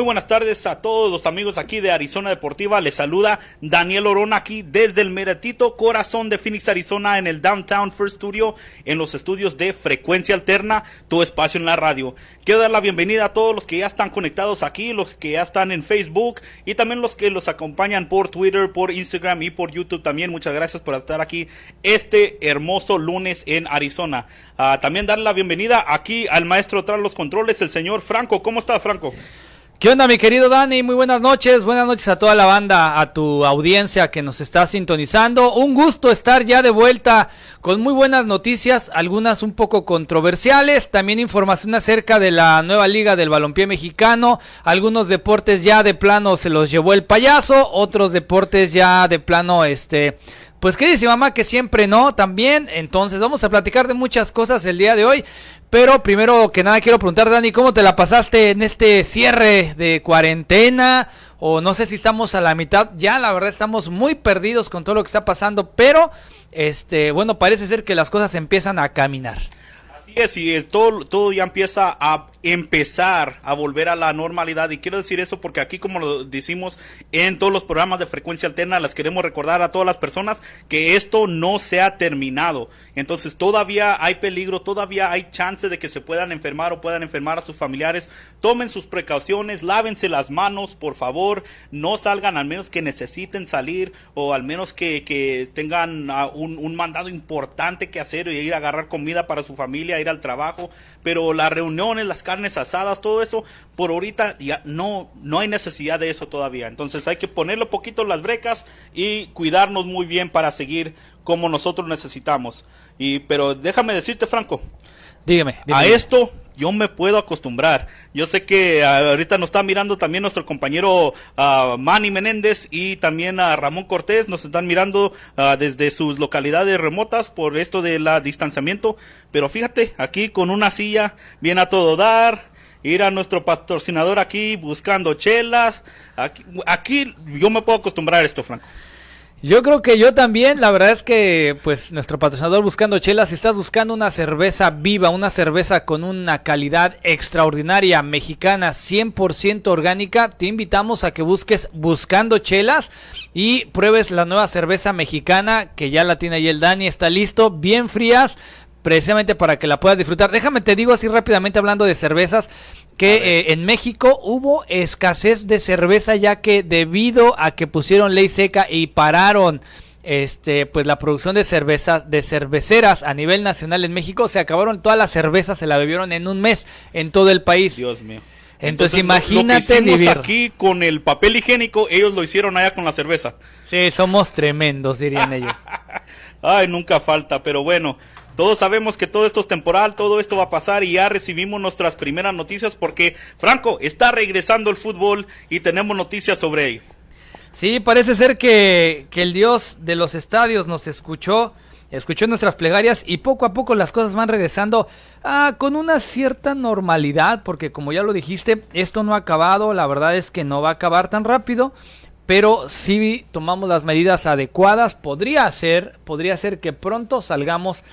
Muy buenas tardes a todos los amigos aquí de Arizona Deportiva. Les saluda Daniel Orona aquí desde el meretito corazón de Phoenix, Arizona, en el Downtown First Studio, en los estudios de Frecuencia Alterna, tu espacio en la radio. Quiero dar la bienvenida a todos los que ya están conectados aquí, los que ya están en Facebook y también los que los acompañan por Twitter, por Instagram y por YouTube también. Muchas gracias por estar aquí este hermoso lunes en Arizona. Ah, también darle la bienvenida aquí al maestro tras los controles, el señor Franco. ¿Cómo está, Franco? ¿Qué onda, mi querido Dani? Muy buenas noches. Buenas noches a toda la banda, a tu audiencia que nos está sintonizando. Un gusto estar ya de vuelta con muy buenas noticias, algunas un poco controversiales, también información acerca de la nueva liga del balompié mexicano. Algunos deportes ya de plano se los llevó el payaso, otros deportes ya de plano este pues qué dice mamá que siempre no, también. Entonces vamos a platicar de muchas cosas el día de hoy. Pero primero que nada quiero preguntar, Dani, ¿cómo te la pasaste en este cierre de cuarentena? O no sé si estamos a la mitad. Ya la verdad estamos muy perdidos con todo lo que está pasando. Pero, este, bueno, parece ser que las cosas empiezan a caminar. Así es, y todo, todo ya empieza a empezar a volver a la normalidad. Y quiero decir eso porque aquí, como lo decimos en todos los programas de frecuencia alterna, les queremos recordar a todas las personas que esto no se ha terminado. Entonces todavía hay peligro, todavía hay chance de que se puedan enfermar o puedan enfermar a sus familiares. Tomen sus precauciones, lávense las manos, por favor. No salgan al menos que necesiten salir o al menos que, que tengan un, un mandado importante que hacer y ir a agarrar comida para su familia, ir al trabajo. Pero las reuniones, las carnes asadas, todo eso, por ahorita ya no, no hay necesidad de eso todavía. Entonces hay que ponerle poquito las brecas y cuidarnos muy bien para seguir como nosotros necesitamos. Y, pero déjame decirte, Franco, dígame, a esto yo me puedo acostumbrar. Yo sé que ah, ahorita nos está mirando también nuestro compañero uh, Manny Menéndez y también a Ramón Cortés, nos están mirando uh, desde sus localidades remotas por esto del distanciamiento. Pero fíjate, aquí con una silla, bien a todo dar, ir a nuestro patrocinador aquí buscando chelas. Aquí, aquí yo me puedo acostumbrar a esto, Franco. Yo creo que yo también, la verdad es que pues nuestro patrocinador buscando chelas, si estás buscando una cerveza viva, una cerveza con una calidad extraordinaria, mexicana, 100% orgánica, te invitamos a que busques buscando chelas y pruebes la nueva cerveza mexicana que ya la tiene ahí el Dani, está listo, bien frías, precisamente para que la puedas disfrutar. Déjame te digo así rápidamente hablando de cervezas que eh, en México hubo escasez de cerveza ya que debido a que pusieron ley seca y pararon este pues la producción de cervezas de cerveceras a nivel nacional en México se acabaron todas las cervezas se la bebieron en un mes en todo el país. Dios mío. Entonces, imagínate lo, que aquí con el papel higiénico, ellos lo hicieron allá con la cerveza. Sí, somos tremendos, dirían ellos. Ay, nunca falta, pero bueno, todos sabemos que todo esto es temporal, todo esto va a pasar y ya recibimos nuestras primeras noticias porque, Franco, está regresando el fútbol y tenemos noticias sobre ello. Sí, parece ser que, que el Dios de los estadios nos escuchó, escuchó nuestras plegarias y poco a poco las cosas van regresando ah, con una cierta normalidad, porque como ya lo dijiste, esto no ha acabado, la verdad es que no va a acabar tan rápido, pero si tomamos las medidas adecuadas, podría ser, podría ser que pronto salgamos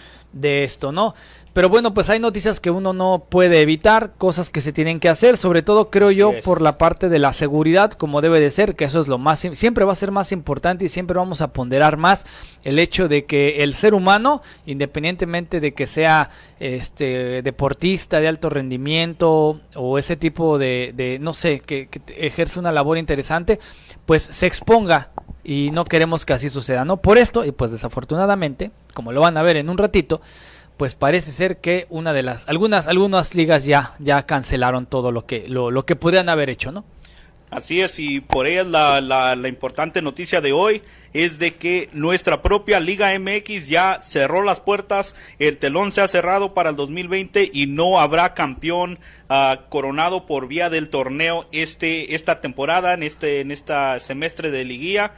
de esto, ¿no? Pero bueno, pues hay noticias que uno no puede evitar, cosas que se tienen que hacer, sobre todo creo yo por la parte de la seguridad, como debe de ser, que eso es lo más, siempre va a ser más importante y siempre vamos a ponderar más el hecho de que el ser humano, independientemente de que sea este deportista de alto rendimiento o ese tipo de, no sé, que, que ejerce una labor interesante, pues se exponga y no queremos que así suceda, ¿no? Por esto, y pues desafortunadamente, como lo van a ver en un ratito, pues parece ser que una de las algunas algunas ligas ya ya cancelaron todo lo que lo, lo que podrían haber hecho, ¿no? Así es, y por ella la, la, importante noticia de hoy es de que nuestra propia Liga MX ya cerró las puertas, el telón se ha cerrado para el 2020 y no habrá campeón uh, coronado por vía del torneo este esta temporada, en este en esta semestre de liguilla.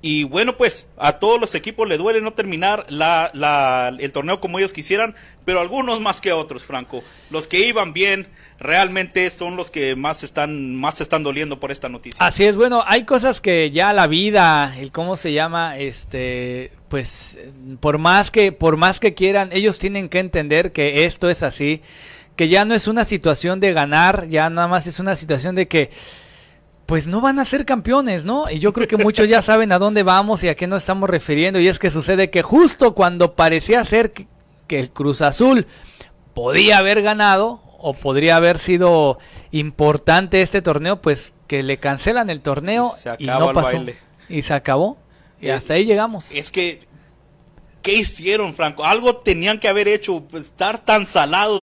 Y bueno, pues a todos los equipos le duele no terminar la, la, el torneo como ellos quisieran, pero algunos más que otros, Franco. Los que iban bien realmente son los que más están, más están doliendo por esta noticia. Así es, bueno, hay cosas que ya la vida, el cómo se llama, este, pues por más que, por más que quieran, ellos tienen que entender que esto es así que ya no es una situación de ganar, ya nada más es una situación de que pues no van a ser campeones, ¿no? Y yo creo que muchos ya saben a dónde vamos y a qué nos estamos refiriendo. Y es que sucede que justo cuando parecía ser que, el Cruz Azul podía haber ganado o podría haber sido importante este torneo, pues que le cancelan el torneo y, no pasó. Y se acabó. Y hasta ahí llegamos. Es que, ¿qué hicieron, Franco? Algo tenían que haber hecho, pues, estar tan salados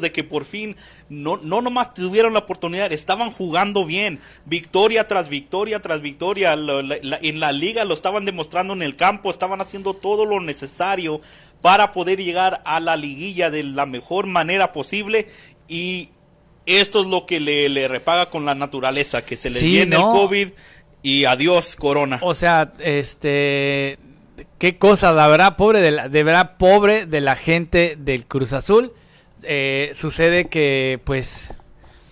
de que por fin no, no nomás tuvieron la oportunidad, estaban jugando bien, victoria tras victoria tras victoria, en la liga lo estaban demostrando en el campo, estaban haciendo todo lo necesario para poder llegar a la liguilla de la mejor manera posible y esto es lo que le, repaga con la naturaleza, que se le viene el COVID y adiós corona. O sea, este, qué cosa, la verdad, pobre de la, de verdad, pobre de la gente del Cruz Azul eh, sucede que, pues,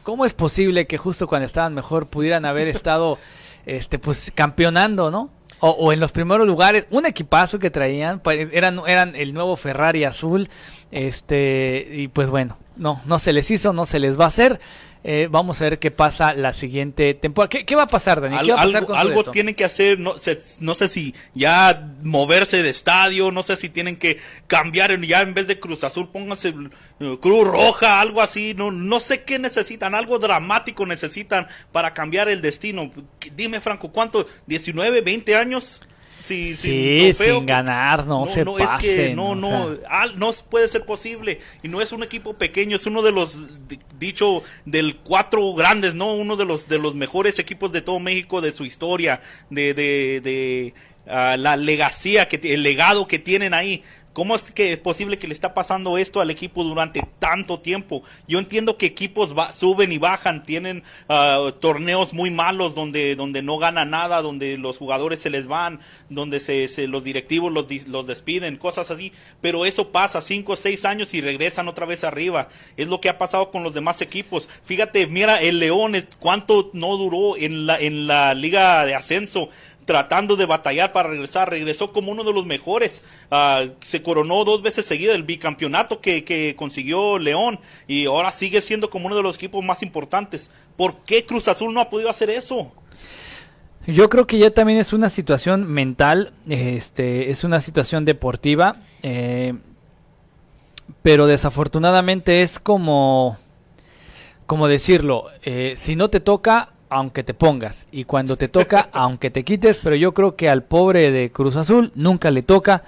¿cómo es posible que justo cuando estaban mejor pudieran haber estado, este, pues, campeonando, ¿no? O, en los primeros lugares, un equipazo que traían, pues, eran, eran el nuevo Ferrari azul, este, y pues bueno, no, no se les hizo, no se les va a hacer. Eh, vamos a ver qué pasa la siguiente temporada. ¿Qué, va a pasar, Dani? ¿Qué va a pasar algo, con algo tienen que hacer, no sé, no sé si ya moverse de estadio, no sé si tienen que cambiar, ya en vez de Cruz Azul, pónganse eh, Cruz Roja, algo así, no, no sé qué necesitan, algo dramático necesitan para cambiar el destino. Dime, Franco, ¿cuánto? ¿19, 20 años? Sí, sin ganar, no, se no, Es que no, no, no puede ser posible. Y no es un equipo pequeño, es uno de los, dicho, del cuatro grandes, ¿no? Uno de los, de los mejores equipos de todo México, de su historia, de, de, de ah, la legacía, que, el legado que tienen ahí. ¿Cómo es que es posible que le está pasando esto al equipo durante tanto tiempo? Yo entiendo que equipos suben y bajan, tienen ah, torneos muy malos donde, donde no gana nada, donde los jugadores se les van, donde se, los directivos los, los despiden, cosas así. Pero eso pasa cinco o seis años y regresan otra vez arriba. Es lo que ha pasado con los demás equipos. Fíjate, mira, el León, cuánto no duró en la, en la liga de ascenso tratando de batallar para regresar. Regresó como uno de los mejores. Ah, se coronó dos veces seguida el bicampeonato que, consiguió León y ahora sigue siendo como uno de los equipos más importantes. ¿Por qué Cruz Azul no ha podido hacer eso? Yo creo que ya también es una situación mental, este, es una situación deportiva, eh, pero desafortunadamente es como, como decirlo, eh, si no te toca, aunque te pongas. Y cuando te toca, aunque te quites. Pero yo creo que al pobre de Cruz Azul nunca le toca.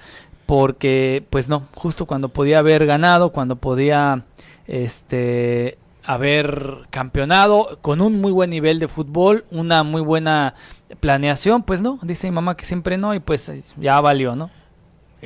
Porque, pues no, justo cuando podía haber ganado, cuando podía este haber campeonado con un muy buen nivel de fútbol, una muy buena planeación, pues no, dice mi mamá que siempre no y pues ya valió, ¿no?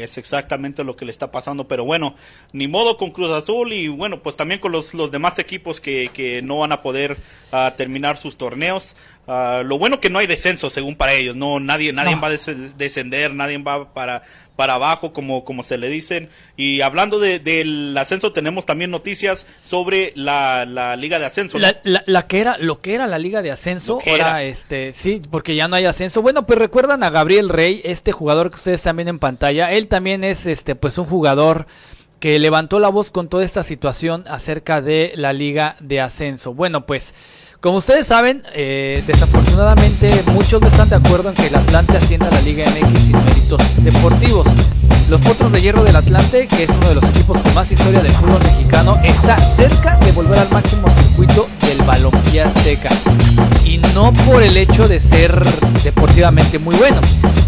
Es exactamente lo que le está pasando, pero bueno, ni modo con Cruz Azul y bueno, pues también con los, los demás equipos que, que no van a poder uh, terminar sus torneos. Uh, lo bueno que no hay descenso según para ellos, no nadie nadie va a descender, nadie va para para abajo, como, como se le dicen. Y hablando del ascenso, tenemos también noticias sobre la, la Liga de Ascenso. La, la, que era, lo que era la Liga de Ascenso, ahora, este, sí, porque ya no hay ascenso. Bueno, pues recuerdan a Gabriel Rey, este jugador que ustedes también en pantalla. Él también es, este, pues un jugador que levantó la voz con toda esta situación acerca de la Liga de Ascenso. Bueno, pues como ustedes saben, eh, desafortunadamente muchos no están de acuerdo en que el Atlante ascienda a la Liga MX sin méritos deportivos. Los Potros de Hierro del Atlante, que es uno de los equipos con más historia del fútbol mexicano, está cerca de volver al máximo circuito del balompié azteca. Y no por el hecho de ser deportivamente muy bueno.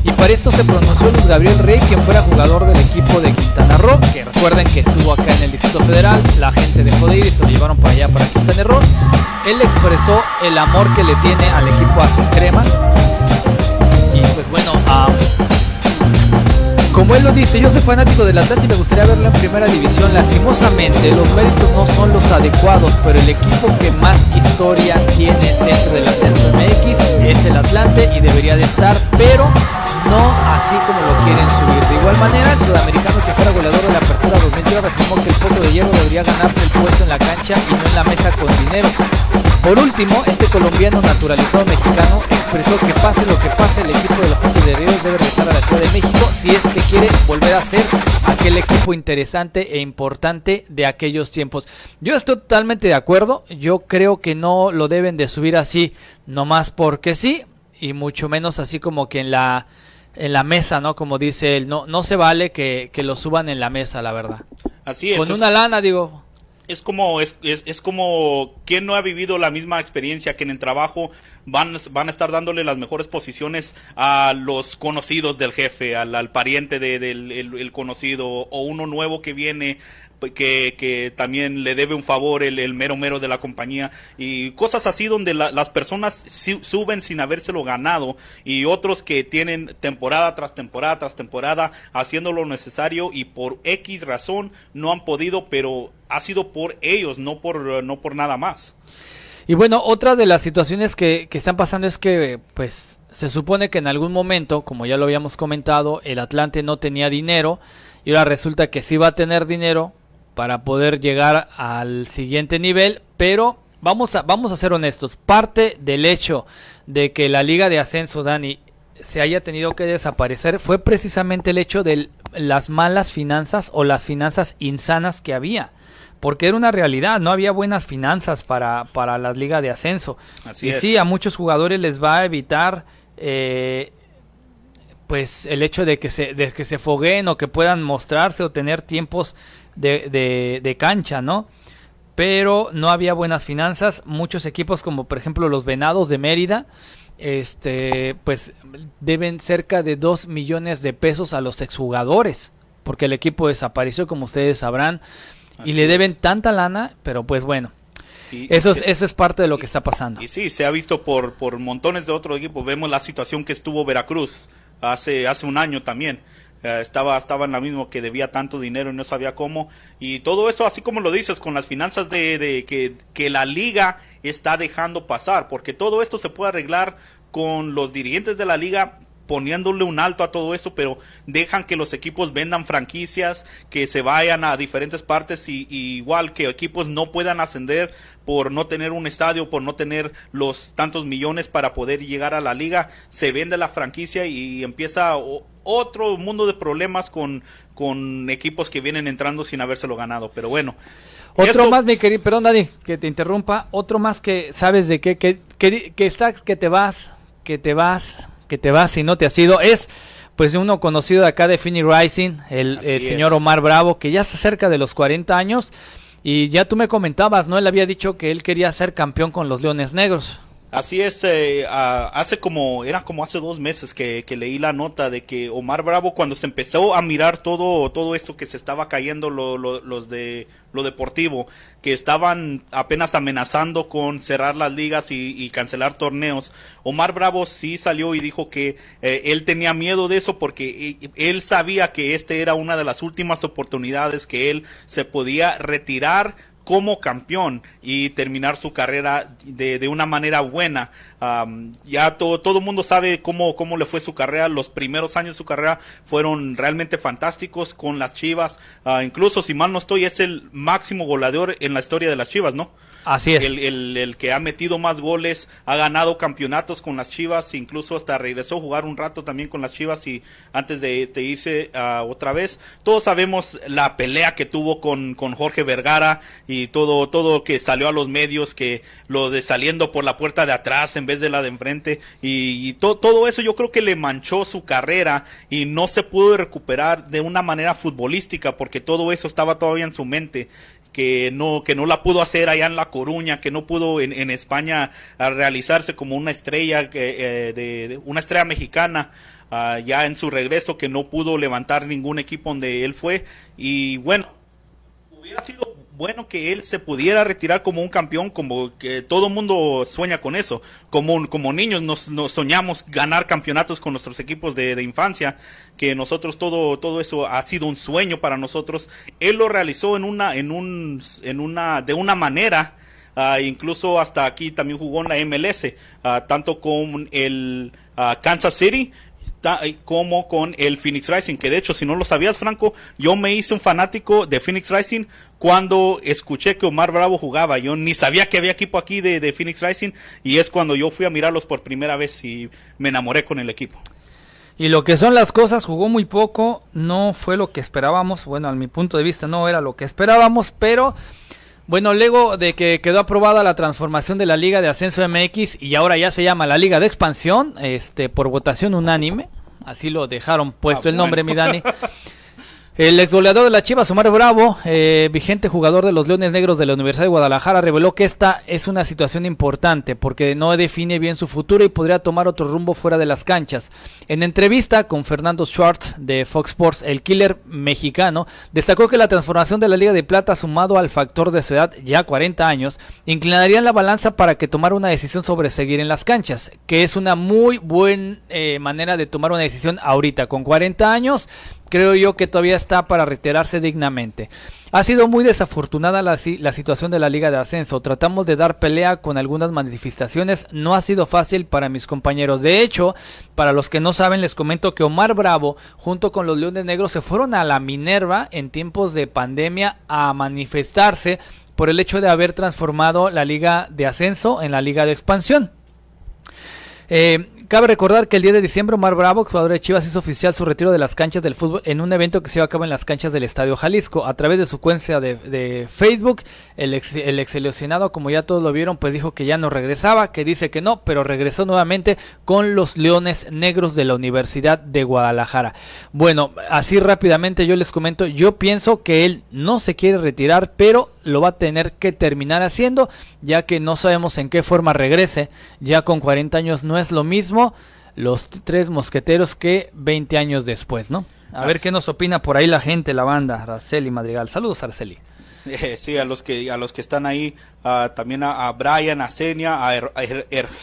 Y para esto se pronunció Luis Gabriel Rey, quien fuera jugador del equipo de Quintana Roo, que recuerden que estuvo acá en el Distrito Federal, la gente dejó de ir y se lo llevaron para allá, para Quintana Roo. Él expresó el amor que le tiene al equipo azul crema. Y pues bueno, como él lo dice, yo soy fanático del Atlante y me gustaría verlo en primera división. Lastimosamente, los méritos no son los adecuados, pero el equipo que más historia tiene dentro del ascenso MX es el Atlante y debería de estar, pero no así como lo quieren subir. De igual manera, el sudamericano que fuera goleador de la apertura 2003 afirmó que el fondo de hierro debería ganarse el puesto en la cancha y no en la mesa con dinero. Por último, este colombiano naturalizado mexicano expresó que pase lo que pase, el equipo de los Fuentes de Ríos debe regresar a la Ciudad de México si es que quiere volver a ser aquel equipo interesante e importante de aquellos tiempos. Yo estoy totalmente de acuerdo, yo creo que no lo deben de subir así nomás porque sí y mucho menos así como que en la en la mesa, ¿no? Como dice él, no no se vale que, que lo suban en la mesa, la verdad. Así es. Con una lana, digo, es como es, es, es, como quien no ha vivido la misma experiencia que en el trabajo van, van a estar dándole las mejores posiciones a los conocidos del jefe, al, pariente de, del el conocido o uno nuevo que viene que, también le debe un favor el, el, mero mero de la compañía y cosas así donde la, las personas suben sin habérselo ganado y otros que tienen temporada tras temporada tras temporada haciendo lo necesario y por X razón no han podido, pero ha sido por ellos, no por, no por nada más. Y bueno, otra de las situaciones que, que están pasando es que pues se supone que en algún momento, como ya lo habíamos comentado, el Atlante no tenía dinero y ahora resulta que sí va a tener dinero, para poder llegar al siguiente nivel, pero vamos a, vamos a ser honestos, parte del hecho de que la liga de ascenso, Dani, se haya tenido que desaparecer fue precisamente el hecho de las malas finanzas o las finanzas insanas que había. Porque era una realidad, no había buenas finanzas para, para la liga de ascenso. Así y es. sí, a muchos jugadores les va a evitar eh, pues el hecho de que se, de que se fogueen o que puedan mostrarse o tener tiempos de, de, de, cancha, ¿no? Pero no había buenas finanzas. Muchos equipos, como por ejemplo los Venados de Mérida, este, pues deben cerca de 2 millones de pesos a los exjugadores, porque el equipo desapareció, como ustedes sabrán, Así y le deben es. tanta lana, pero pues bueno. Y, eso, y es, eso es parte de lo que está pasando. Y sí, se ha visto por, por montones de otros equipos. Vemos la situación que estuvo Veracruz hace, hace un año también. Uh, estaba, estaba en la misma que debía tanto dinero y no sabía cómo. Y todo eso, así como lo dices, con las finanzas de, de que, que, la liga está dejando pasar, porque todo esto se puede arreglar con los dirigentes de la liga poniéndole un alto a todo esto, pero dejan que los equipos vendan franquicias, que se vayan a diferentes partes y, y, igual que equipos no puedan ascender por no tener un estadio, por no tener los tantos millones para poder llegar a la liga, se vende la franquicia y empieza otro mundo de problemas con, con equipos que vienen entrando sin habérselo ganado, pero bueno. Otro eso... más, mi querido, perdón, Dani, que te interrumpa. Otro más que sabes de qué, que, que, que está, que te vas, que te vas, que te vas y no te has ido. Es, pues, uno conocido de acá de Phoenix Rising, el, el señor Omar Bravo, que ya se acerca de los 40 años. Y ya tú me comentabas, ¿no? Él había dicho que él quería ser campeón con los Leones Negros. Así es, eh, hace como, era como hace dos meses que, que, leí la nota de que Omar Bravo cuando se empezó a mirar todo, todo esto que se estaba cayendo lo, lo, los de lo deportivo, que estaban apenas amenazando con cerrar las ligas y, y cancelar torneos, Omar Bravo sí salió y dijo que eh, él tenía miedo de eso porque él sabía que este era una de las últimas oportunidades que él se podía retirar como campeón y terminar su carrera de, de una manera buena. Um, ya todo todo el mundo sabe cómo, cómo le fue su carrera. Los primeros años de su carrera fueron realmente fantásticos con las Chivas. Uh, incluso, si mal no estoy, es el máximo goleador en la historia de las Chivas, ¿no? Así es. El, el, el, que ha metido más goles, ha ganado campeonatos con las Chivas, incluso hasta regresó a jugar un rato también con las Chivas y antes de, de irse uh, otra vez. Todos sabemos la pelea que tuvo con, con Jorge Vergara y todo, todo que salió a los medios, que lo de saliendo por la puerta de atrás en vez de la de enfrente y, y to, todo eso yo creo que le manchó su carrera y no se pudo recuperar de una manera futbolística porque todo eso estaba todavía en su mente que no, que no la pudo hacer allá en La Coruña, que no pudo en, en España realizarse como una estrella, eh, de, una estrella mexicana. Ya en su regreso que no pudo levantar ningún equipo donde él fue y bueno hubiera sido bueno que él se pudiera retirar como un campeón, como que todo mundo sueña con eso. Como, como niños nos, soñamos ganar campeonatos con nuestros equipos de, de, infancia, que nosotros todo, todo eso ha sido un sueño para nosotros. Él lo realizó en una, en un, en una, de una manera, uh, incluso hasta aquí también jugó en la MLS, uh, tanto con el uh, Kansas City, como con el Phoenix Rising, que de hecho, si no lo sabías, Franco, yo me hice un fanático de Phoenix Rising cuando escuché que Omar Bravo jugaba. Yo ni sabía que había equipo aquí de, de Phoenix Rising y es cuando yo fui a mirarlos por primera vez y me enamoré con el equipo. Y lo que son las cosas, jugó muy poco, no fue lo que esperábamos, bueno, a mi punto de vista no era lo que esperábamos, pero bueno, luego de que quedó aprobada la transformación de la Liga de Ascenso MX y ahora ya se llama la Liga de Expansión, este por votación unánime, así lo dejaron puesto ah, el nombre, mi Dani. El ex goleador de la Chivas, Omar Bravo, eh, vigente jugador de los Leones Negros de la Universidad de Guadalajara, reveló que esta es una situación importante porque no define bien su futuro y podría tomar otro rumbo fuera de las canchas. En entrevista con Fernando Schwartz de Fox Sports, el killer mexicano destacó que la transformación de la Liga de Plata sumado al factor de su edad, ya 40 años, inclinaría la balanza para que tomara una decisión sobre seguir en las canchas, que es una muy buena eh, manera de tomar una decisión ahorita, con 40 años creo yo que todavía está para reiterarse dignamente. Ha sido muy desafortunada la, la, situación de la Liga de Ascenso. Tratamos de dar pelea con algunas manifestaciones. No ha sido fácil para mis compañeros. De hecho, para los que no saben, les comento que Omar Bravo, junto con los Leones Negros, se fueron a la Minerva en tiempos de pandemia a manifestarse por el hecho de haber transformado la Liga de Ascenso en la Liga de Expansión. Eh, Cabe recordar que el 10 de diciembre Omar Bravo, jugador de Chivas, hizo oficial su retiro de las canchas del fútbol en un evento que se iba a cabo en las canchas del Estadio Jalisco. A través de su cuenta de, Facebook, el ex, el seleccionado, como ya todos lo vieron, pues dijo que ya no regresaba, que dice que no, pero regresó nuevamente con los Leones Negros de la Universidad de Guadalajara. Bueno, así rápidamente yo les comento, yo pienso que él no se quiere retirar, pero lo va a tener que terminar haciendo, ya que no sabemos en qué forma regrese. Ya con 40 años no es lo mismo los tres mosqueteros que 20 años después, ¿no? A ver qué nos opina por ahí la gente, la banda, Araceli Madrigal. Saludos, Araceli. Eh, sí, a los que a los que están ahí, también a, Brian, a Senia, a,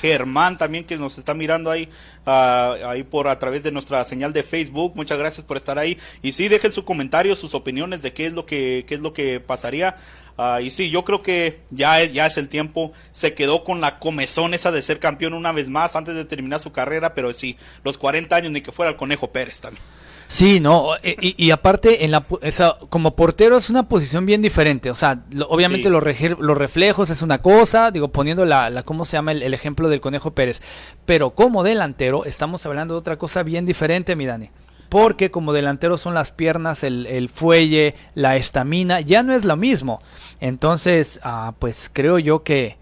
Germán también que nos está mirando ahí, ahí por a través de nuestra señal de Facebook. Muchas gracias por estar ahí. Y sí, dejen sus comentarios, sus opiniones de qué es lo que qué es lo que pasaría. Ah, y sí, yo creo que ya es, ya es el tiempo. Se quedó con la comezón esa de ser campeón una vez más antes de terminar su carrera, pero sí, los 40 años ni que fuera el Conejo Pérez también. Sí, no, e, y, aparte, en la, esa, como portero es una posición bien diferente. O sea, obviamente los, los, reflejos es una cosa, digo, poniendo la, la ¿cómo se llama el, ejemplo del Conejo Pérez? Pero como delantero, estamos hablando de otra cosa bien diferente, mi Dani porque como delantero son las piernas, el, fuelle, la estamina, ya no es lo mismo. Entonces, ah, pues creo yo que,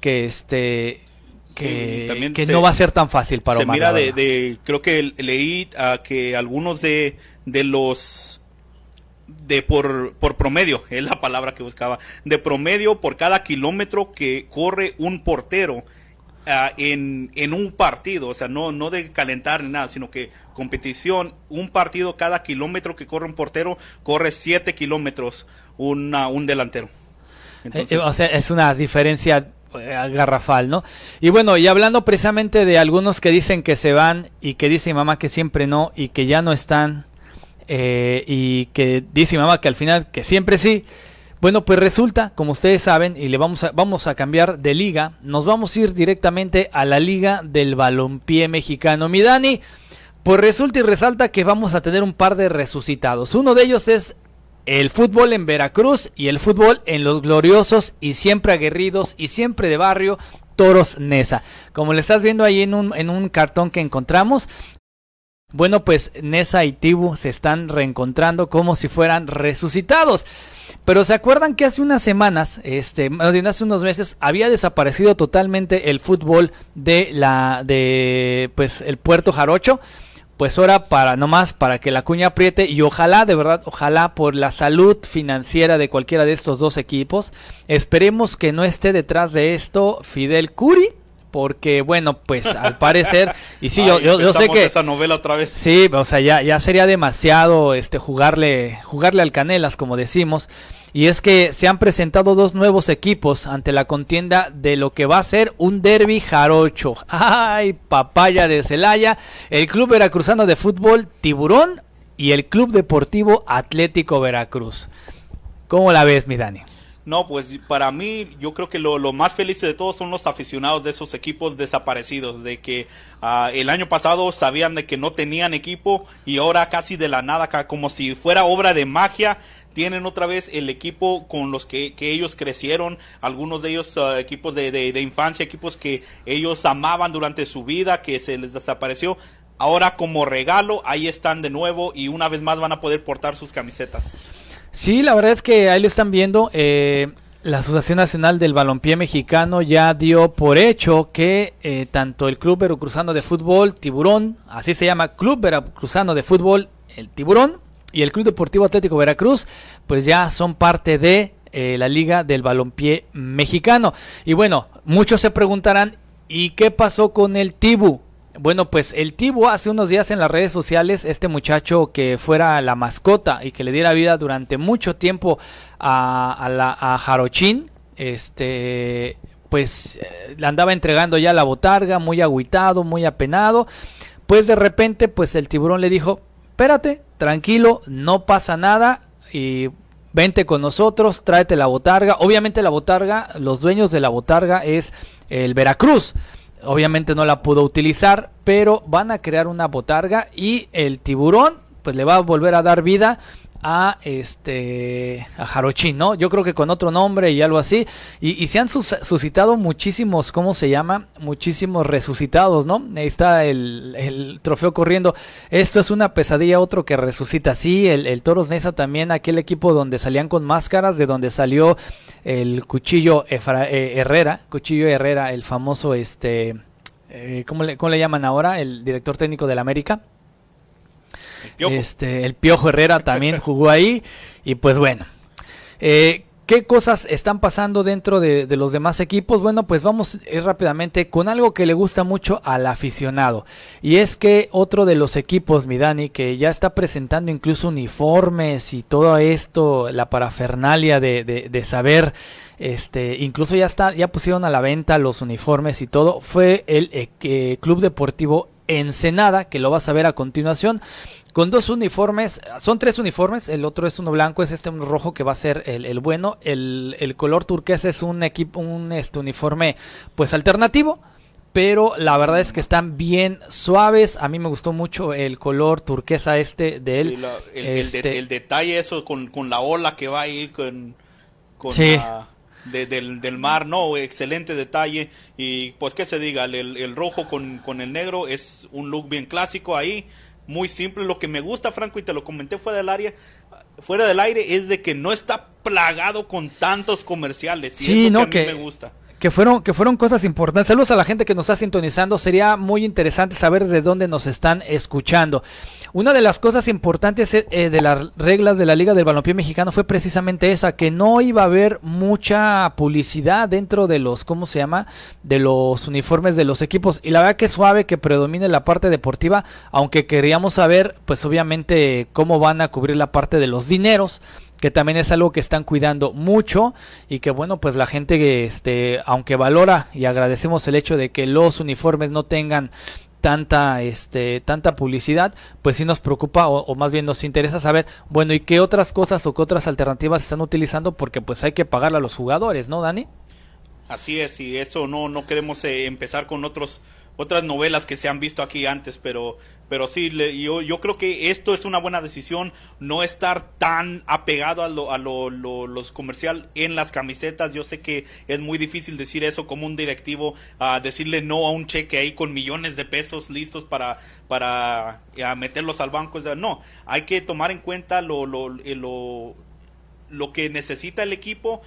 que este que, que no va a ser tan fácil para se Mira de, creo que leí a que algunos de, de los de por, por promedio, es la palabra que buscaba, de promedio por cada kilómetro que corre un portero Ah, en, en, un partido, o sea, no, no de calentar ni nada, sino que competición, un partido cada kilómetro que corre un portero, corre 7 kilómetros una, un delantero. Eh, o sea, es una diferencia eh, garrafal, ¿no? Y bueno, y hablando precisamente de algunos que dicen que se van y que dice mi mamá que siempre no y que ya no están eh, y que dice mi mamá que al final que siempre sí. Bueno, pues resulta, como ustedes saben, y le vamos a, vamos a cambiar de liga, nos vamos a ir directamente a la liga del balompié mexicano. Mi Dani, pues resulta y resalta que vamos a tener un par de resucitados. Uno de ellos es el fútbol en Veracruz y el fútbol en los gloriosos y siempre aguerridos y siempre de barrio Toros Nesa. Como le estás viendo ahí en un, en un cartón que encontramos, bueno, pues Nesa y Tibu se están reencontrando como si fueran resucitados. Pero se acuerdan que hace unas semanas, este, hace unos meses, había desaparecido totalmente el fútbol de la, de, pues, el Puerto Jarocho. Pues ahora para nomás para que la cuña apriete y ojalá de verdad, ojalá por la salud financiera de cualquiera de estos dos equipos, esperemos que no esté detrás de esto Fidel Curi, porque bueno, pues al parecer y sí, yo, yo, sé que esa novela otra vez. Sí, o sea, ya ya sería demasiado este jugarle jugarle al Canelas como decimos. Y es que se han presentado dos nuevos equipos ante la contienda de lo que va a ser un derby jarocho. ¡Ay, papaya de Celaya! El Club Veracruzano de Fútbol Tiburón y el Club Deportivo Atlético Veracruz. ¿Cómo la ves, mi Dani? No, pues para mí yo creo que lo, más feliz de todos son los aficionados de esos equipos desaparecidos, de que ah, el año pasado sabían de que no tenían equipo y ahora casi de la nada, como si fuera obra de magia, tienen otra vez el equipo con los que, ellos crecieron, algunos de ellos uh, equipos de, de, infancia, equipos que ellos amaban durante su vida, que se les desapareció. ahora como regalo, ahí están de nuevo y una vez más van a poder portar sus camisetas. Sí, la verdad es que ahí lo están viendo. Eh, la Asociación Nacional del Balompié Mexicano ya dio por hecho que eh, tanto el Club Veracruzano de Fútbol, Tiburón, así se llama Club Veracruzano de Fútbol, el Tiburón, y el Club Deportivo Atlético Veracruz, pues ya son parte de eh, la Liga del Balompié Mexicano. Y bueno, muchos se preguntarán, ¿y qué pasó con el Tibu? Bueno, pues el Tibu hace unos días en las redes sociales, este muchacho que fuera la mascota y que le diera vida durante mucho tiempo a, la, Jarochín, este, pues eh, le andaba entregando ya la botarga, muy agüitado, muy apenado. Pues de repente, pues el tiburón le dijo, espérate, tranquilo, no pasa nada y vente con nosotros, tráete la botarga. Obviamente la botarga, los dueños de la botarga es el Veracruz. Obviamente no la pudo utilizar, pero van a crear una botarga y el tiburón pues le va a volver a dar vida a este a Jarochín, ¿no? Yo creo que con otro nombre y algo así. Y, se han suscitado muchísimos, ¿cómo se llama? Muchísimos resucitados, ¿no? Ahí está el, trofeo corriendo. Esto es una pesadilla, otro que resucita. Sí, el, el Toros Nesa también, aquel equipo donde salían con máscaras, de donde salió el cuchillo eh, Herrera, cuchillo Herrera, el famoso, este, eh, ¿cómo, le, ¿cómo le llaman ahora? El director técnico del América. Este, el Piojo Herrera también jugó ahí. Y pues bueno. Eh, ¿Qué cosas están pasando dentro de, los demás equipos? Bueno, pues vamos ir rápidamente con algo que le gusta mucho al aficionado. Y es que otro de los equipos, mi Dani, que ya está presentando incluso uniformes y todo esto, la parafernalia de, de, saber, este, incluso ya está, ya pusieron a la venta los uniformes y todo, fue el eh, Club Deportivo Ensenada, que lo vas a ver a continuación con dos uniformes, son tres uniformes, el otro es uno blanco, es este un rojo que va a ser el, bueno, el, color turquesa es un equipo, un este uniforme pues alternativo, pero la verdad es que están bien suaves, a mí me gustó mucho el color turquesa este de él. Este el, detalle eso con, la ola que va ahí con, con del, mar, no, excelente detalle. Y pues que se diga, el, rojo con, con, el negro es un look bien clásico ahí muy simple. Lo que me gusta, Franco, y te lo comenté fuera del área, fuera del aire, es de que no está plagado con tantos comerciales. Y sí, no, que, a mí me gusta que fueron, que fueron cosas importantes. Saludos a la gente que nos está sintonizando. Sería muy interesante saber de dónde nos están escuchando. Una de las cosas importantes eh, de las reglas de la Liga del Balompié Mexicano fue precisamente esa, que no iba a haber mucha publicidad dentro de los, ¿cómo se llama? De los uniformes de los equipos. Y la verdad que es suave que predomine la parte deportiva, aunque queríamos saber, pues obviamente, cómo van a cubrir la parte de los dineros que también es algo que están cuidando mucho y que bueno pues la gente este aunque valora y agradecemos el hecho de que los uniformes no tengan tanta este tanta publicidad pues sí nos preocupa o, más bien nos interesa saber bueno y qué otras cosas o qué otras alternativas están utilizando porque pues hay que pagarle a los jugadores no Dani así es y eso no no queremos eh, empezar con otros otras novelas que se han visto aquí antes, pero, pero sí, yo, yo creo que esto es una buena decisión, no estar tan apegado a lo, a lo, los comercial en las camisetas. Yo sé que es muy difícil decir eso como un directivo, a decirle no a un cheque ahí con millones de pesos listos para, para meterlos al banco. No, hay que tomar en cuenta lo, lo, lo, lo que necesita el equipo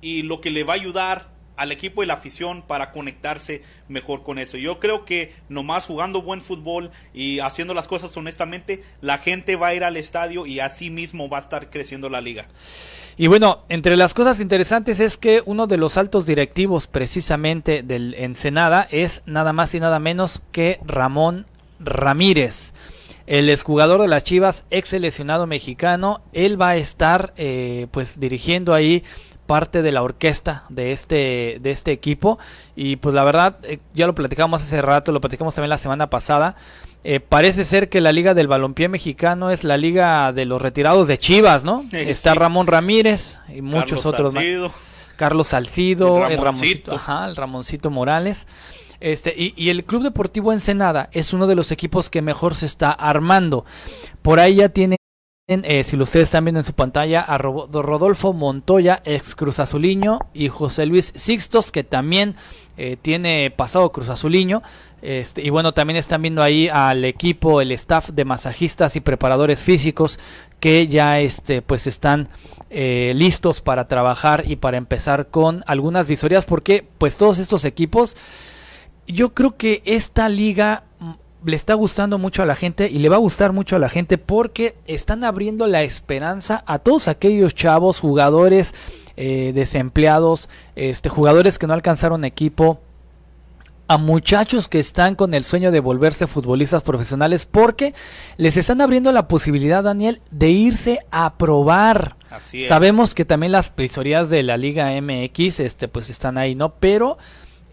y lo que le va a ayudar al equipo y la afición para conectarse mejor con eso. Yo creo que nomás jugando buen fútbol y haciendo las cosas honestamente, la gente va a ir al estadio y así mismo va a estar creciendo la liga. Y bueno, entre las cosas interesantes es que uno de los altos directivos precisamente del Ensenada es nada más y nada menos que Ramón Ramírez. El exjugador de las Chivas, ex seleccionado mexicano, él va a estar eh, pues dirigiendo ahí parte de la orquesta de este, de este equipo. Y pues la verdad, eh, ya lo platicamos hace rato, lo platicamos también la semana pasada. Eh, parece ser que la liga del balompié mexicano es la liga de los retirados de Chivas, ¿no? Está Ramón Ramírez y muchos otros más. Carlos Salcido, el Ramoncito, el Ramoncito Morales. Este, y, y, el Club Deportivo Ensenada es uno de los equipos que mejor se está armando. Por ahí ya tiene eh, si ustedes están viendo en su pantalla, a Rodolfo Montoya, ex Cruz Azuliño, y José Luis Sixtos, que también eh, tiene pasado Cruz Azuliño. Este, y bueno, también están viendo ahí al equipo, el staff de masajistas y preparadores físicos que ya este, pues están eh, listos para trabajar y para empezar con algunas visorías porque pues todos estos equipos yo creo que esta liga le está gustando mucho a la gente y le va a gustar mucho a la gente porque están abriendo la esperanza a todos aquellos chavos, jugadores eh, desempleados, este, jugadores que no alcanzaron equipo, a muchachos que están con el sueño de volverse futbolistas profesionales porque les están abriendo la posibilidad, Daniel, de irse a probar. Sabemos que también las visorías de la Liga MX este, pues están ahí, ¿no? Pero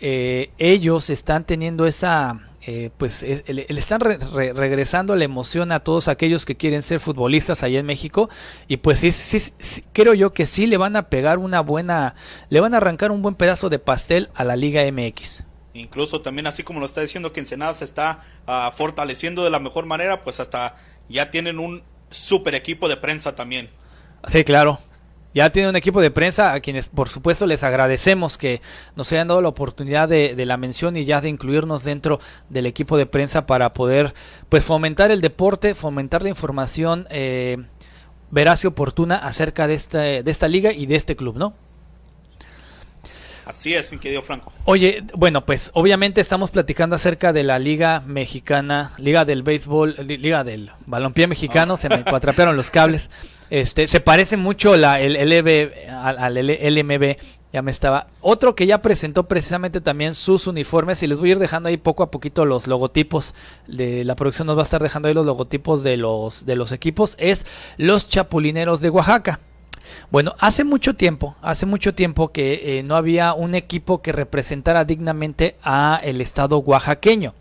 eh, ellos están teniendo esa eh, pues le, están regresando la emoción a todos aquellos que quieren ser futbolistas allá en México y pues sí, sí, creo yo que sí le van a pegar una buena, le van a arrancar un buen pedazo de pastel a la Liga MX. Incluso también así como lo está diciendo que Ensenada se está ah, fortaleciendo de la mejor manera, pues hasta ya tienen un super equipo de prensa también. Sí, claro. Ya tiene un equipo de prensa a quienes por supuesto les agradecemos que nos hayan dado la oportunidad de, la mención y ya de incluirnos dentro del equipo de prensa para poder pues fomentar el deporte, fomentar la información eh, veraz y oportuna acerca de esta, de esta liga y de este club, ¿no? Así es, mi querido Franco. Oye, bueno, pues obviamente estamos platicando acerca de la Liga Mexicana, Liga del Béisbol, Liga del Balompié Mexicano, se me cuatrapearon los cables. Este, se parece mucho la, el LB al, LMB, ya me estaba. Otro que ya presentó precisamente también sus uniformes y les voy a ir dejando ahí poco a poquito los logotipos. De, la producción nos va a estar dejando ahí los logotipos de los, de los equipos. Es los Chapulineros de Oaxaca. Bueno, hace mucho tiempo, hace mucho tiempo que eh, no había un equipo que representara dignamente a el estado oaxaqueño.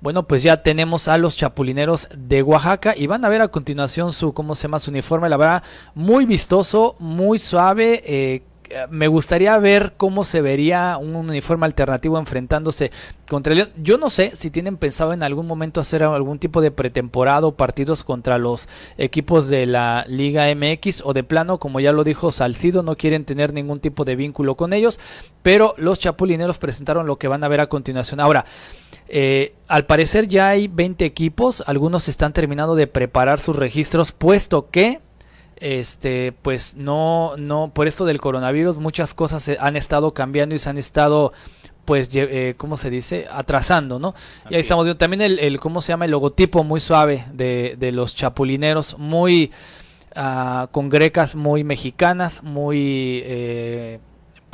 Bueno, pues ya tenemos a los chapulineros de Oaxaca y van a ver a continuación su, ¿cómo se llama? Su uniforme, la verdad, muy vistoso, muy suave, eh, me gustaría ver cómo se vería un uniforme alternativo enfrentándose contra el León. Yo no sé si tienen pensado en algún momento hacer algún tipo de pretemporada o partidos contra los equipos de la Liga MX o de plano, como ya lo dijo Salcido, no quieren tener ningún tipo de vínculo con ellos, pero los chapulineros presentaron lo que van a ver a continuación. Ahora, eh, al parecer ya hay 20 equipos, algunos están terminando de preparar sus registros, puesto que este pues no no por esto del coronavirus muchas cosas se han estado cambiando y se han estado pues eh, cómo se dice atrasando no y ahí estamos viendo también el, cómo se llama el logotipo muy suave de, de los chapulineros muy uh, con grecas muy mexicanas muy eh,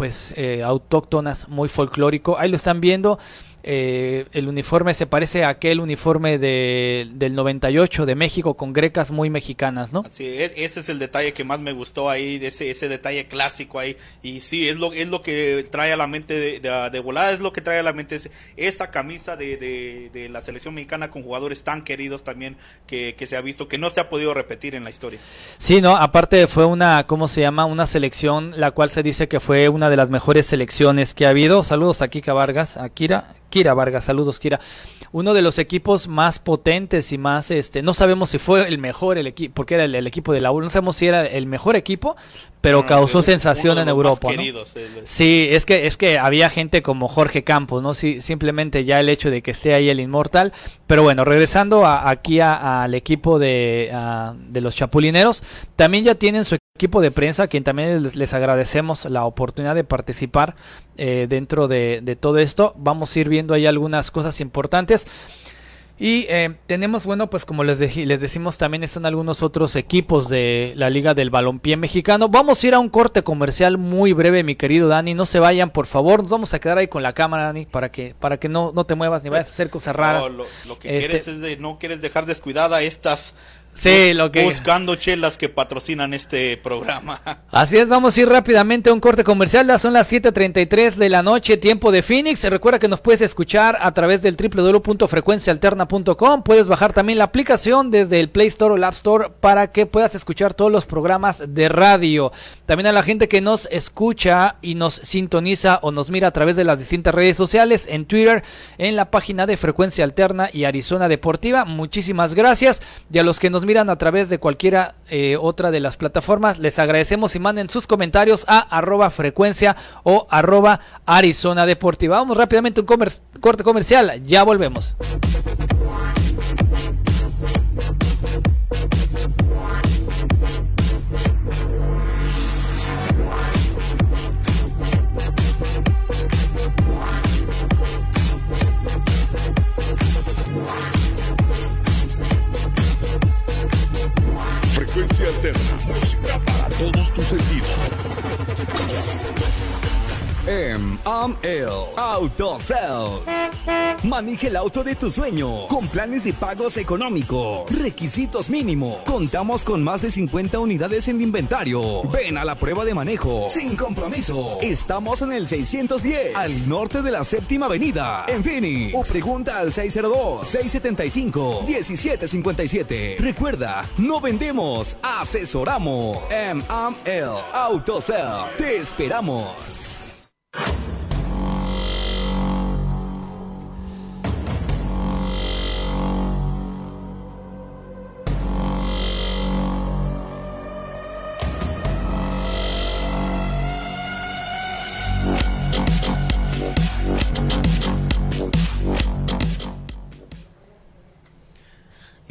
pues eh, autóctonas muy folclórico. Ahí lo están viendo eh, el uniforme se parece a aquel uniforme de, del 98 de México con grecas muy mexicanas, ¿no? Sí, ese es el detalle que más me gustó ahí, ese, ese detalle clásico ahí. Y sí, es lo, es lo que trae a la mente de, volada, es lo que trae a la mente esa camisa de, la selección mexicana con jugadores tan queridos también que, que se ha visto, que no se ha podido repetir en la historia. Sí, no, aparte fue una, ¿cómo se llama? Una selección la cual se dice que fue una de las mejores selecciones que ha habido. Saludos a Kika Vargas, a Kira Vargas, saludos Kira. Uno de los equipos más potentes y más, este, no sabemos si fue el mejor el equipo, porque era el, equipo de la U, no sabemos si era el mejor equipo, pero causó sensación en Europa. Sí, es que es que había gente como Jorge Campos, no, sí, simplemente ya el hecho de que esté ahí el inmortal. Pero bueno, regresando aquí al equipo de, de los Chapulineros, también ya tienen su equipo de prensa, quien también les, agradecemos la oportunidad de participar eh, dentro de, todo esto. Vamos a ir viendo ahí algunas cosas importantes. Y eh, tenemos, bueno, pues como les, les decimos, también están algunos otros equipos de la Liga del Balompié Mexicano. Vamos a ir a un corte comercial muy breve, mi querido Dani. No se vayan, por favor. Nos vamos a quedar ahí con la cámara, Dani, para que, para que no, no te muevas ni vayas a hacer cosas raras. lo, que quieres este es de no quieres dejar descuidada estas Sí, lo que... Buscando chelas que patrocinan este programa. Así es, vamos a ir rápidamente a un corte comercial. Son las 7.33 de la noche, tiempo de Phoenix. Recuerda que nos puedes escuchar a través del www.frecuencialterna.com. Puedes bajar también la aplicación desde el Play Store o el App Store para que puedas escuchar todos los programas de radio. También a la gente que nos escucha y nos sintoniza o nos mira a través de las distintas redes sociales, en Twitter, en la página de Frecuencia Alterna y Arizona Deportiva. Muchísimas gracias. Y a los que nos miran a través de cualquiera eh, otra de las plataformas, les agradecemos y manden sus comentarios a arroba frecuencia o arroba Arizona Deportiva. Vamos rápidamente a un corte comercial, ya volvemos. MML Auto Sales. Maneje el auto de tu sueño con planes de pagos económicos. Requisitos mínimos. Contamos con más de 50 unidades en inventario. Ven a la prueba de manejo sin compromiso. Estamos en el 610 al norte de la séptima avenida en Phoenix. O pregunta al 602-675-1757. Recuerda, no vendemos, asesoramos. MML Auto Sales. Te esperamos. you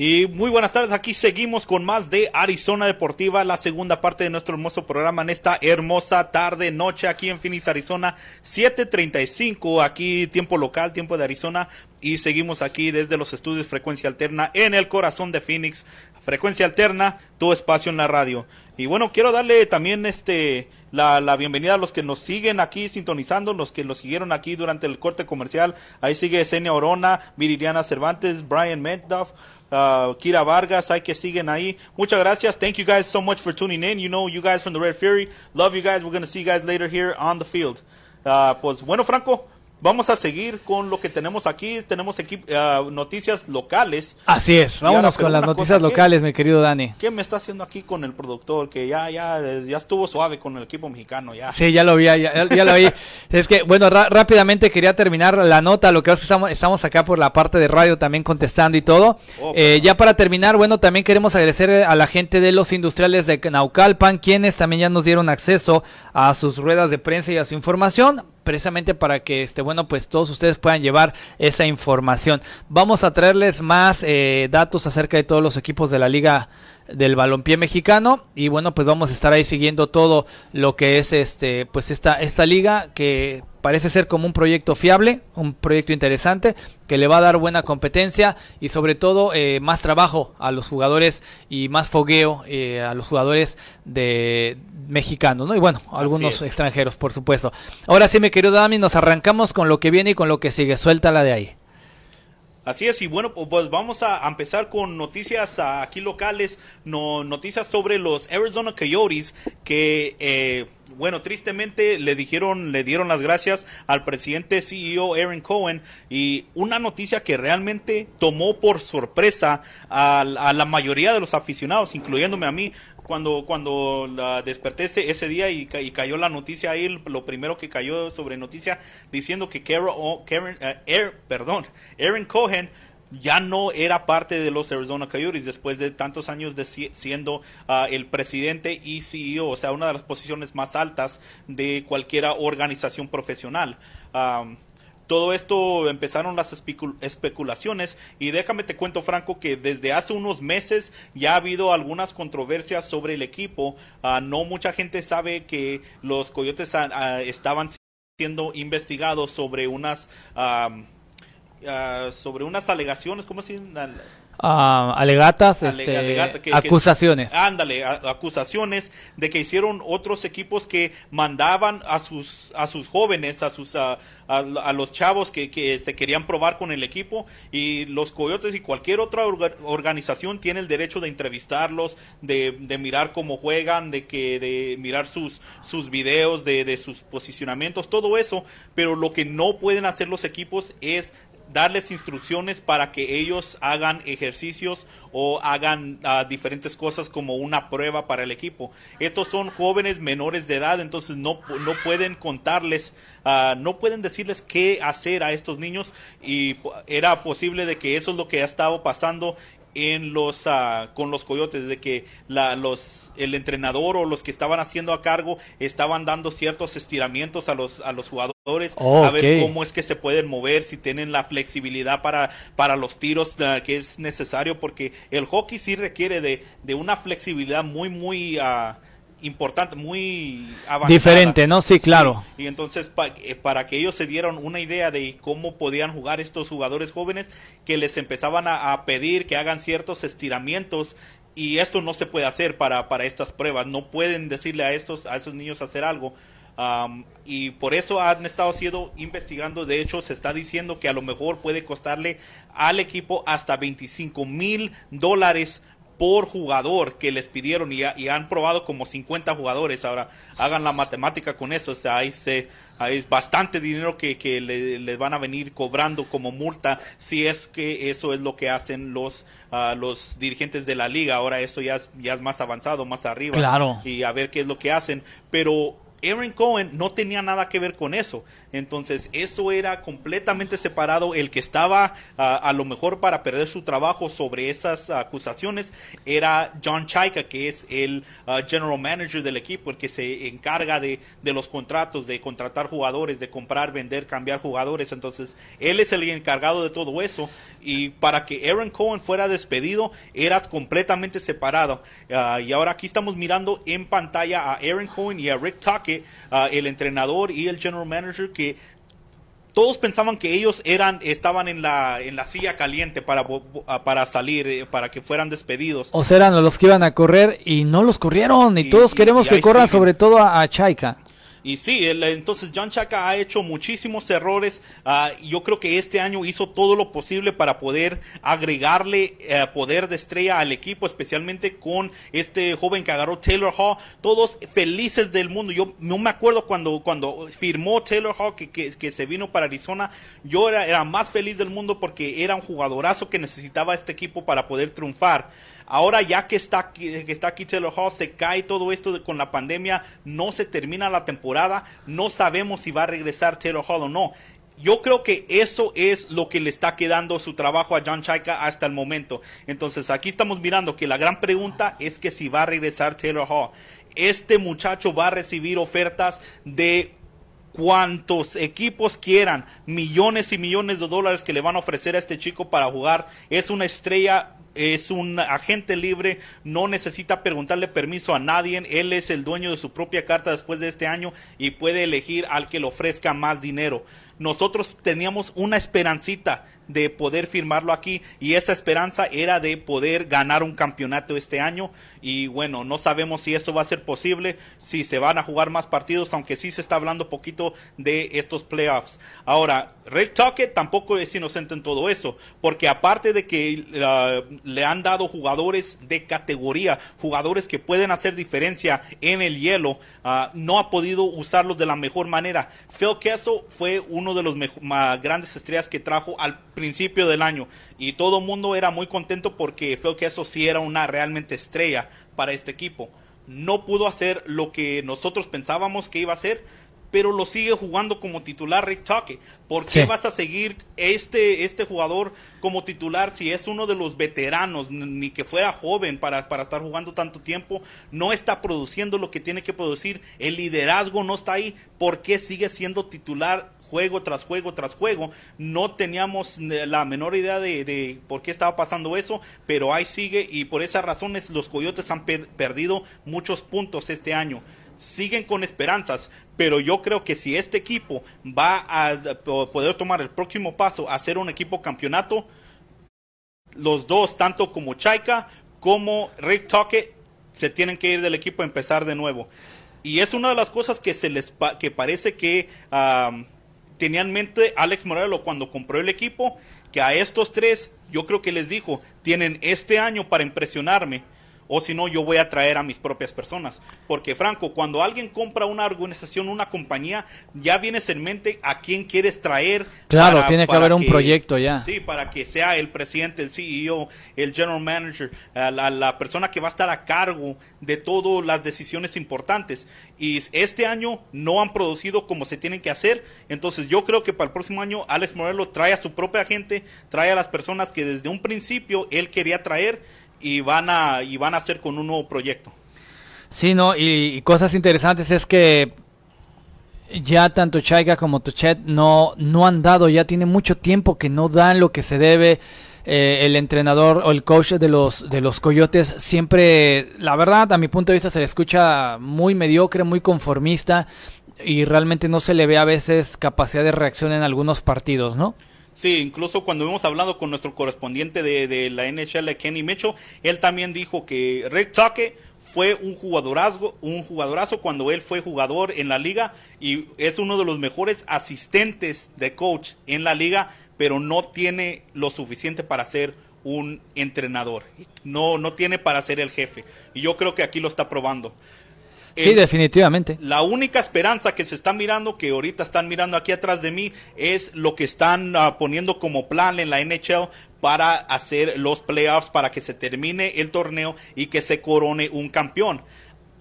Y muy buenas tardes, aquí seguimos con más de Arizona Deportiva, la segunda parte de nuestro hermoso programa en esta hermosa tarde, noche aquí en Phoenix, Arizona, 7.35, aquí tiempo local, tiempo de Arizona, y seguimos aquí desde los estudios Frecuencia Alterna en el corazón de Phoenix, Frecuencia Alterna, tu espacio en la radio. Y bueno, quiero darle también este la, la, bienvenida a los que nos siguen aquí sintonizando, los que nos siguieron aquí durante el corte comercial. Ahí sigue Senia Orona, Viridiana Cervantes, Brian Mendoff, uh, Kira Vargas, hay que siguen ahí. Muchas gracias. Thank you guys so much for tuning in. You know, you guys from the Red Fury. Love you guys. We're going to see you guys later here on the field. Uh, pues bueno, Franco, Vamos a seguir con lo que tenemos aquí. Tenemos uh, noticias locales. Así es. Vámonos con las noticias locales, mi querido Dani. ¿Qué me está haciendo aquí con el productor? Que ya, ya, ya estuvo suave con el equipo mexicano. Ya. Sí, ya lo vi, ya, ya lo vi. es que, bueno, rápidamente quería terminar la nota. Lo que estamos, estamos acá por la parte de radio también contestando y todo. Oh, eh, ya para terminar, bueno, también queremos agradecer a la gente de los industriales de Naucalpan, quienes también ya nos dieron acceso a sus ruedas de prensa y a su información precisamente para que este bueno pues todos ustedes puedan llevar esa información. Vamos a traerles más eh, datos acerca de todos los equipos de la liga del balompié mexicano. Y bueno pues vamos a estar ahí siguiendo todo lo que es este pues esta esta liga que parece ser como un proyecto fiable un proyecto interesante que le va a dar buena competencia y sobre todo eh, más trabajo a los jugadores y más fogueo eh, a los jugadores de mexicanos no y bueno algunos extranjeros por supuesto. Ahora sí mi querido Dami nos arrancamos con lo que viene y con lo que sigue. Suéltala de ahí Así es, y bueno, pues vamos a empezar con noticias aquí locales, no, noticias sobre los Arizona Coyotes que, eh, bueno, tristemente le dijeron, le dieron las gracias al presidente CEO Aaron Cohen y una noticia que realmente tomó por sorpresa a, a la mayoría de los aficionados, incluyéndome a mí, cuando, cuando la desperté ese, día y, cayó la noticia ahí, lo primero que cayó sobre noticia diciendo que Karen, eh, perdón, Aaron Cohen ya no era parte de los Arizona Coyotes después de tantos años de siendo ah, el presidente y CEO, o sea, una de las posiciones más altas de cualquier organización profesional todo esto empezaron las especulaciones y déjame te cuento Franco que desde hace unos meses ya ha habido algunas controversias sobre el equipo. Ah, no mucha gente sabe que los Coyotes ah, estaban siendo investigados sobre unas sobre unas alegaciones, ¿cómo se dice? Alegatas, este, acusaciones. ándale, acusaciones de que hicieron otros equipos que mandaban a sus a sus jóvenes, a sus a, los chavos que, que, se querían probar con el equipo y los coyotes y cualquier otra organización tiene el derecho de entrevistarlos, de, de, mirar cómo juegan, de que de mirar sus sus videos, de, de sus posicionamientos, todo eso, pero lo que no pueden hacer los equipos es darles instrucciones para que ellos hagan ejercicios o hagan ah, diferentes cosas como una prueba para el equipo. Estos son jóvenes menores de edad, entonces no, no pueden contarles, ah, no pueden decirles qué hacer a estos niños y era posible de que eso es lo que ha estado pasando en los ah, con los coyotes de que la, los el entrenador o los que estaban haciendo a cargo estaban dando ciertos estiramientos a los a los jugadores Oh, a ver ok. cómo es que se pueden mover si tienen la flexibilidad para para los tiros ah, que es necesario porque el hockey sí requiere de, de una flexibilidad muy muy ah, importante muy avanzada Diferente, ¿no? Sí, claro. y entonces pa- eh, para que ellos se dieran una idea de cómo podían jugar estos jugadores jóvenes, que les empezaban a, a pedir que hagan ciertos estiramientos y esto no se puede hacer para, para estas pruebas. No pueden decirle a estos a esos niños hacer algo. Y por eso han estado siendo investigando. De hecho, se está diciendo que a lo mejor puede costarle al equipo hasta 25 mil dólares por jugador que les pidieron y, y han probado como 50 jugadores. Ahora hagan la matemática con eso. O sea, ahí se, ahí es bastante dinero que, que le- les van a venir cobrando como multa si es que eso es lo que hacen los, ah, los dirigentes de la liga. Ahora eso ya es, ya es más avanzado, más arriba. Claro. Y a ver qué es lo que hacen. Pero Aaron Cohen no tenía nada que ver con eso. Entonces, eso era completamente separado. El que estaba ah, a lo mejor para perder su trabajo sobre esas acusaciones era John Chaika, que es el ah, general manager del equipo, el que se encarga de, de los contratos, de contratar jugadores, de comprar, vender, cambiar jugadores. Entonces, él es el encargado de todo eso. Y para que Aaron Cohen fuera despedido, era completamente separado. Ah, y ahora aquí estamos mirando en pantalla a Aaron Cohen y a Rick Tockett, ah, el entrenador y el general manager, que todos pensaban que ellos eran estaban en la en la silla caliente para ah, para salir eh, para que fueran despedidos O sea, eran los que iban a correr y no los corrieron. Y, Y- todos queremos y que corran siguen. sobre todo a, a Chaika. Y sí, el- entonces John Chaka ha hecho muchísimos errores. y yo creo que este año hizo todo lo posible para poder agregarle eh, poder de estrella al equipo, especialmente con este joven que agarró Taylor Hall. Todos felices del mundo. Yo no me acuerdo cuando, cuando firmó Taylor Hall que, que- que se vino para Arizona. Yo era, era más feliz del mundo porque era un jugadorazo que necesitaba este equipo para poder triunfar. Ahora ya que está aquí, que está aquí Taylor Hall, se cae todo esto con la pandemia, no se termina la temporada, no sabemos si va a regresar Taylor Hall o no. Yo creo que eso es lo que le está quedando su trabajo a John Chaika hasta el momento. Entonces aquí estamos mirando que la gran pregunta es que si va a regresar Taylor Hall. Este muchacho va a recibir ofertas de cuantos equipos quieran, millones y millones de dólares que le van a ofrecer a este chico para jugar. Es una estrella, es un agente libre, no necesita preguntarle permiso a nadie. Él es el dueño de su propia carta después de este año y puede elegir al que le ofrezca más dinero. Nosotros teníamos una esperancita de poder firmarlo aquí y esa esperanza era de poder ganar un campeonato este año y bueno, no sabemos si eso va a ser posible, si se van a jugar más partidos, aunque sí se está hablando poquito de estos playoffs. Ahora, Rick Tockett tampoco es inocente en todo eso, porque aparte de que uh, le han dado jugadores de categoría, jugadores que pueden hacer diferencia en el hielo, uh, no ha podido usarlos de la mejor manera. Phil Kessel fue uno de los más grandes estrellas que trajo al principio del año y todo el mundo era muy contento porque Phil Kessel sí era una realmente estrella para este equipo. No pudo hacer lo que nosotros pensábamos que iba a hacer, pero lo sigue jugando como titular Rick Tockett. ¿Por qué Sí. vas a seguir este, este jugador como titular si es uno de los veteranos, ni que fuera joven para, para estar jugando tanto tiempo? No está produciendo lo que tiene que producir, el liderazgo no está ahí. ¿Por qué sigue siendo titular juego tras juego tras juego? No teníamos eh, la menor idea de, de por qué estaba pasando eso, pero ahí sigue y por esas razones los Coyotes han pe- perdido muchos puntos este año siguen con esperanzas, pero yo creo que si este equipo va a poder tomar el próximo paso a ser un equipo campeonato, los dos, tanto como Chaika como Rick Tockett, se tienen que ir del equipo a empezar de nuevo. Y es una de las cosas que se les pa que parece que tenía en mente Alex Morelo cuando compró el equipo, que a estos tres yo creo que les dijo, tienen este año para impresionarme o si no, yo voy a traer a mis propias personas. Porque, Franco, cuando alguien compra una organización, una compañía, ya vienes en mente a quién quieres traer. Claro, tiene que haber un proyecto ya. Sí, para que sea el presidente, el CEO, el general manager, la, la persona que va a estar a cargo de todas las decisiones importantes. Y este año no han producido como se tienen que hacer. Entonces, yo creo que para el próximo año, Alex Morelo trae a su propia gente, trae a las personas que desde un principio él quería traer y van a, y van a hacer con un nuevo proyecto. Sí, no, y, cosas interesantes es que ya tanto Chaiga como Tuchet no, no han dado, ya tiene mucho tiempo que no dan lo que se debe. Eh, el entrenador o el coach de los, de los Coyotes siempre, la verdad, a mi punto de vista, se le escucha muy mediocre, muy conformista y realmente no se le ve a veces capacidad de reacción en algunos partidos, ¿no? Sí, incluso cuando hemos hablado con nuestro correspondiente de, la NHL, Kenny Mitchell, él también dijo que Rick Tuckett fue un jugadorazgo, un jugadorazo cuando él fue jugador en la liga y es uno de los mejores asistentes de coach en la liga, pero no tiene lo suficiente para ser un entrenador. No, no tiene para ser el jefe. Y yo creo que aquí lo está probando. Sí, definitivamente. La única esperanza que se está mirando, que ahorita están mirando aquí atrás de mí, es lo que están ah, poniendo como plan en la NHL para hacer los playoffs, para que se termine el torneo y que se corone un campeón.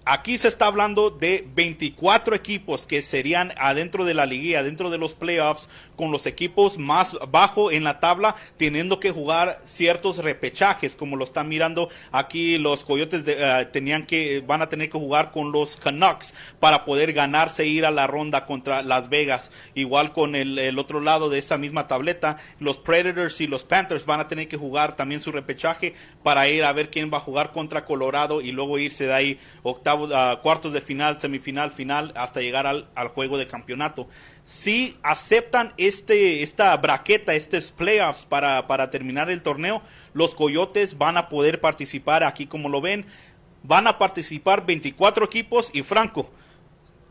Aquí se está hablando de 24 equipos que serían adentro de la liguilla, dentro de los playoffs, con los equipos más bajo en la tabla, teniendo que jugar ciertos repechajes, como lo están mirando aquí los Coyotes eh, tenían que van a tener que jugar con los Canucks para poder ganarse ir a la ronda contra Las Vegas. Igual con el, el otro lado de esa misma tableta, los Predators y los Panthers van a tener que jugar también su repechaje para ir a ver quién va a jugar contra Colorado y luego irse de ahí octavo cuartos de final, semifinal, final, hasta llegar al, juego de campeonato. Si aceptan este, esta braqueta, estos playoffs para, para terminar el torneo, los Coyotes van a poder participar aquí como lo ven. Van a participar 24 equipos y Franco,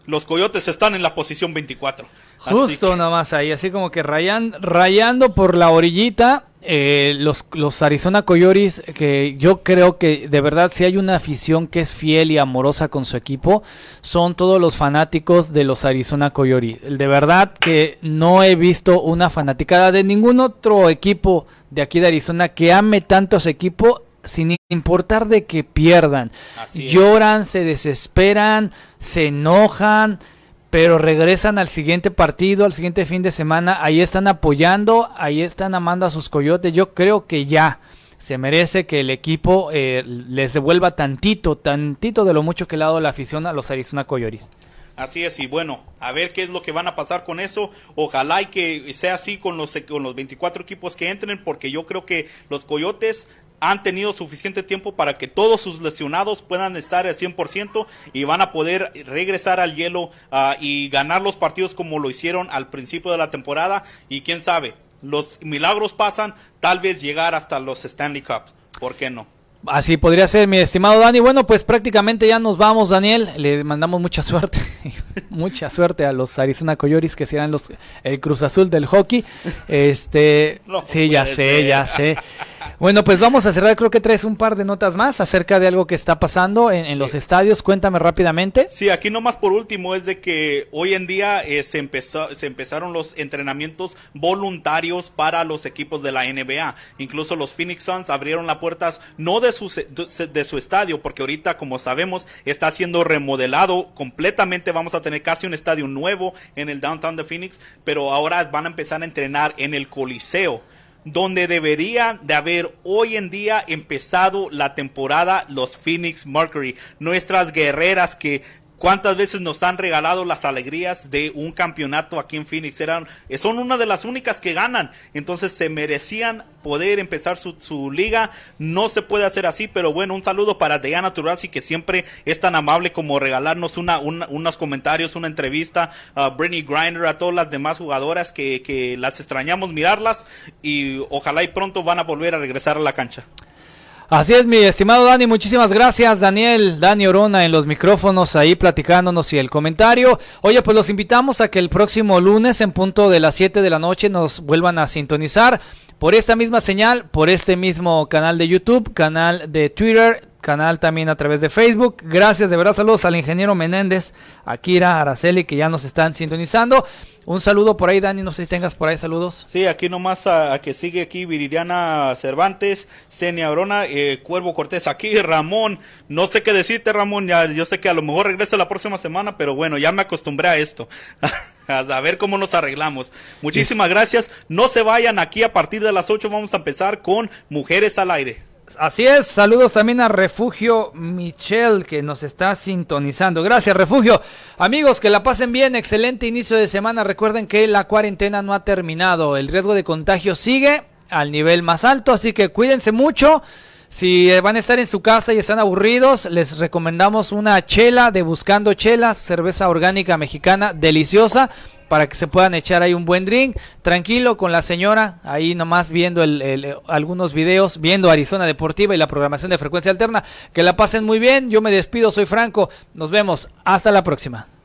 los Coyotes están en la posición 24. Justo nada más ahí, así como que rayan, rayando por la orillita eh, los, los Arizona Coyotes, que yo creo que de verdad si hay una afición que es fiel y amorosa con su equipo, son todos los fanáticos de los Arizona Coyotes. De verdad que no he visto una fanaticada de ningún otro equipo de aquí de Arizona que ame tanto a su equipo sin importar de que pierdan. Lloran, se desesperan, se enojan pero regresan al siguiente partido, al siguiente fin de semana, ahí están apoyando, ahí están amando a sus coyotes. Yo creo que ya se merece que el equipo eh, les devuelva tantito, tantito de lo mucho que le ha dado la afición a los Arizona Coyotes. Así es, y bueno, a ver qué es lo que van a pasar con eso. Ojalá y que sea así con los, con los 24 equipos que entren, porque yo creo que los Coyotes han tenido suficiente tiempo para que todos sus lesionados puedan estar al 100% y van a poder regresar al hielo ah, y ganar los partidos como lo hicieron al principio de la temporada y quién sabe, los milagros pasan, tal vez llegar hasta los Stanley Cups, ¿por qué no? Así podría ser, mi estimado Dani. Bueno, pues prácticamente ya nos vamos, Daniel. Le mandamos mucha suerte, mucha suerte a los Arizona Coyotes que serán los el Cruz Azul del hockey. Este, sí, ya sé, ya sé. Bueno, pues vamos a cerrar. Creo que traes un par de notas más acerca de algo que está pasando en, los estadios. Cuéntame rápidamente. Sí, aquí nomás por último es de que hoy en día eh, se, empezó, se empezaron los entrenamientos voluntarios para los equipos de la NBA. Incluso los Phoenix Suns abrieron las puertas no de su, de su estadio, porque ahorita, como sabemos, está siendo remodelado completamente. Vamos a tener casi un estadio nuevo en el downtown de Phoenix, pero ahora van a empezar a entrenar en el Coliseo donde debería de haber hoy en día empezado la temporada los Phoenix Mercury, nuestras guerreras que cuántas veces nos han regalado las alegrías de un campeonato aquí en Phoenix. Eran, son una de las únicas que ganan. Entonces se merecían poder empezar su, liga. No se puede hacer así, pero bueno, un saludo para Diana Turasi que siempre es tan amable como regalarnos una, unos comentarios, una entrevista. A Britney Grinder, a todas las demás jugadoras que, que las extrañamos mirarlas y ojalá y pronto van a volver a regresar a la cancha. Así es, mi estimado Dani, muchísimas gracias, Daniel, Dani Orona en los micrófonos ahí platicándonos y el comentario. Oye, pues los invitamos a que el próximo lunes en punto de las 7 de la noche nos vuelvan a sintonizar por esta misma señal, por este mismo canal de YouTube, canal de Twitter, canal también a través de Facebook. Gracias, de verdad, saludos al ingeniero Menéndez, Akira, Araceli, que ya nos están sintonizando. Un saludo por ahí, Dani, no sé si tengas por ahí saludos. Sí, aquí nomás a, que sigue aquí Viridiana Cervantes, Senia Orona, eh, Cuervo Cortés aquí, Ramón, no sé qué decirte Ramón, ya, yo sé que a lo mejor regreso la próxima semana, pero bueno, ya me acostumbré a esto. a ver cómo nos arreglamos. Muchísimas gracias. No se vayan aquí a partir de las 8 vamos a empezar con Mujeres al Aire. Así es, saludos también a Refugio Michel que nos está sintonizando. Gracias, Refugio. Amigos, que la pasen bien, excelente inicio de semana. Recuerden que la cuarentena no ha terminado, el riesgo de contagio sigue al nivel más alto, así que cuídense mucho. Si van a estar en su casa y están aburridos, les recomendamos una chela de Buscando Chelas, cerveza orgánica mexicana deliciosa para que se puedan echar ahí un buen drink, tranquilo con la señora, ahí nomás viendo el, algunos videos, viendo Arizona Deportiva y la programación de frecuencia alterna. Que la pasen muy bien, yo me despido, soy Franco, nos vemos, hasta la próxima.